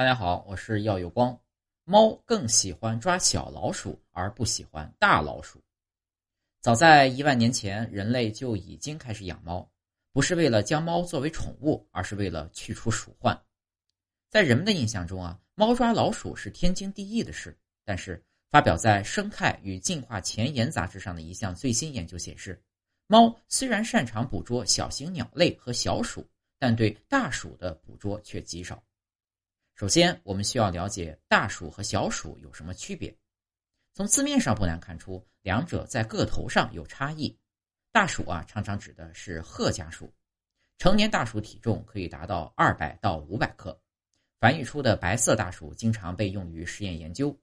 大家好，我是耀有光。猫更喜欢抓小老鼠，而不喜欢大老鼠。早在一万年前，人类就已经开始养猫，不是为了将猫作为宠物，而是为了去除鼠患。在人们的印象中啊，猫抓老鼠是天经地义的事。但是，发表在《生态与进化前沿》杂志上的一项最新研究显示，猫虽然擅长捕捉小型鸟类和小鼠，但对大鼠的捕捉却极少。首先，我们需要了解大鼠和小鼠有什么区别。从字面上不难看出，两者在个头上有差异。大鼠啊，常常指的是褐家鼠，成年大鼠体重可以达到二百到五百克，繁育出的白色大鼠经常被用于实验研究。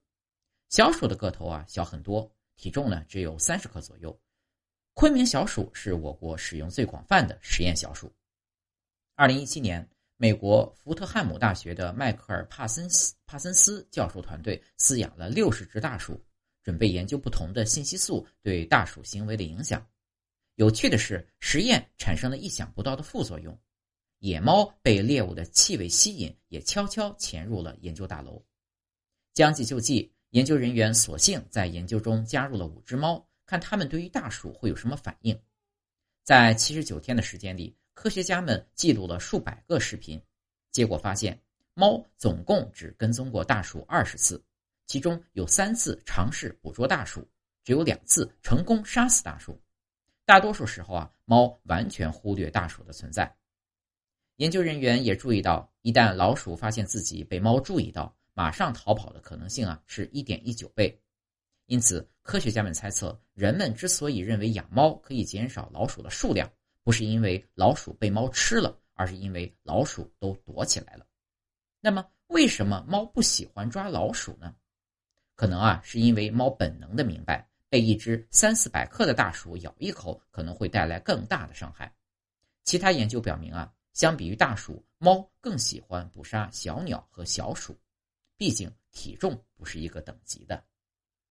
小鼠的个头啊小很多，体重呢只有三十克左右。昆明小鼠是我国使用最广泛的实验小鼠。二零一七年。美国福特汉姆大学的迈克尔·帕森斯帕森斯教授团队饲养了六十只大鼠，准备研究不同的信息素对大鼠行为的影响。有趣的是，实验产生了意想不到的副作用：野猫被猎物的气味吸引，也悄悄潜入了研究大楼。将计就计，研究人员索性在研究中加入了五只猫，看它们对于大鼠会有什么反应。在七十九天的时间里。科学家们记录了数百个视频，结果发现，猫总共只跟踪过大鼠二十次，其中有三次尝试捕捉大鼠，只有两次成功杀死大鼠。大多数时候啊，猫完全忽略大鼠的存在。研究人员也注意到，一旦老鼠发现自己被猫注意到，马上逃跑的可能性啊是一点一九倍。因此，科学家们猜测，人们之所以认为养猫可以减少老鼠的数量。不是因为老鼠被猫吃了，而是因为老鼠都躲起来了。那么，为什么猫不喜欢抓老鼠呢？可能啊，是因为猫本能的明白，被一只三四百克的大鼠咬一口，可能会带来更大的伤害。其他研究表明啊，相比于大鼠，猫更喜欢捕杀小鸟和小鼠，毕竟体重不是一个等级的。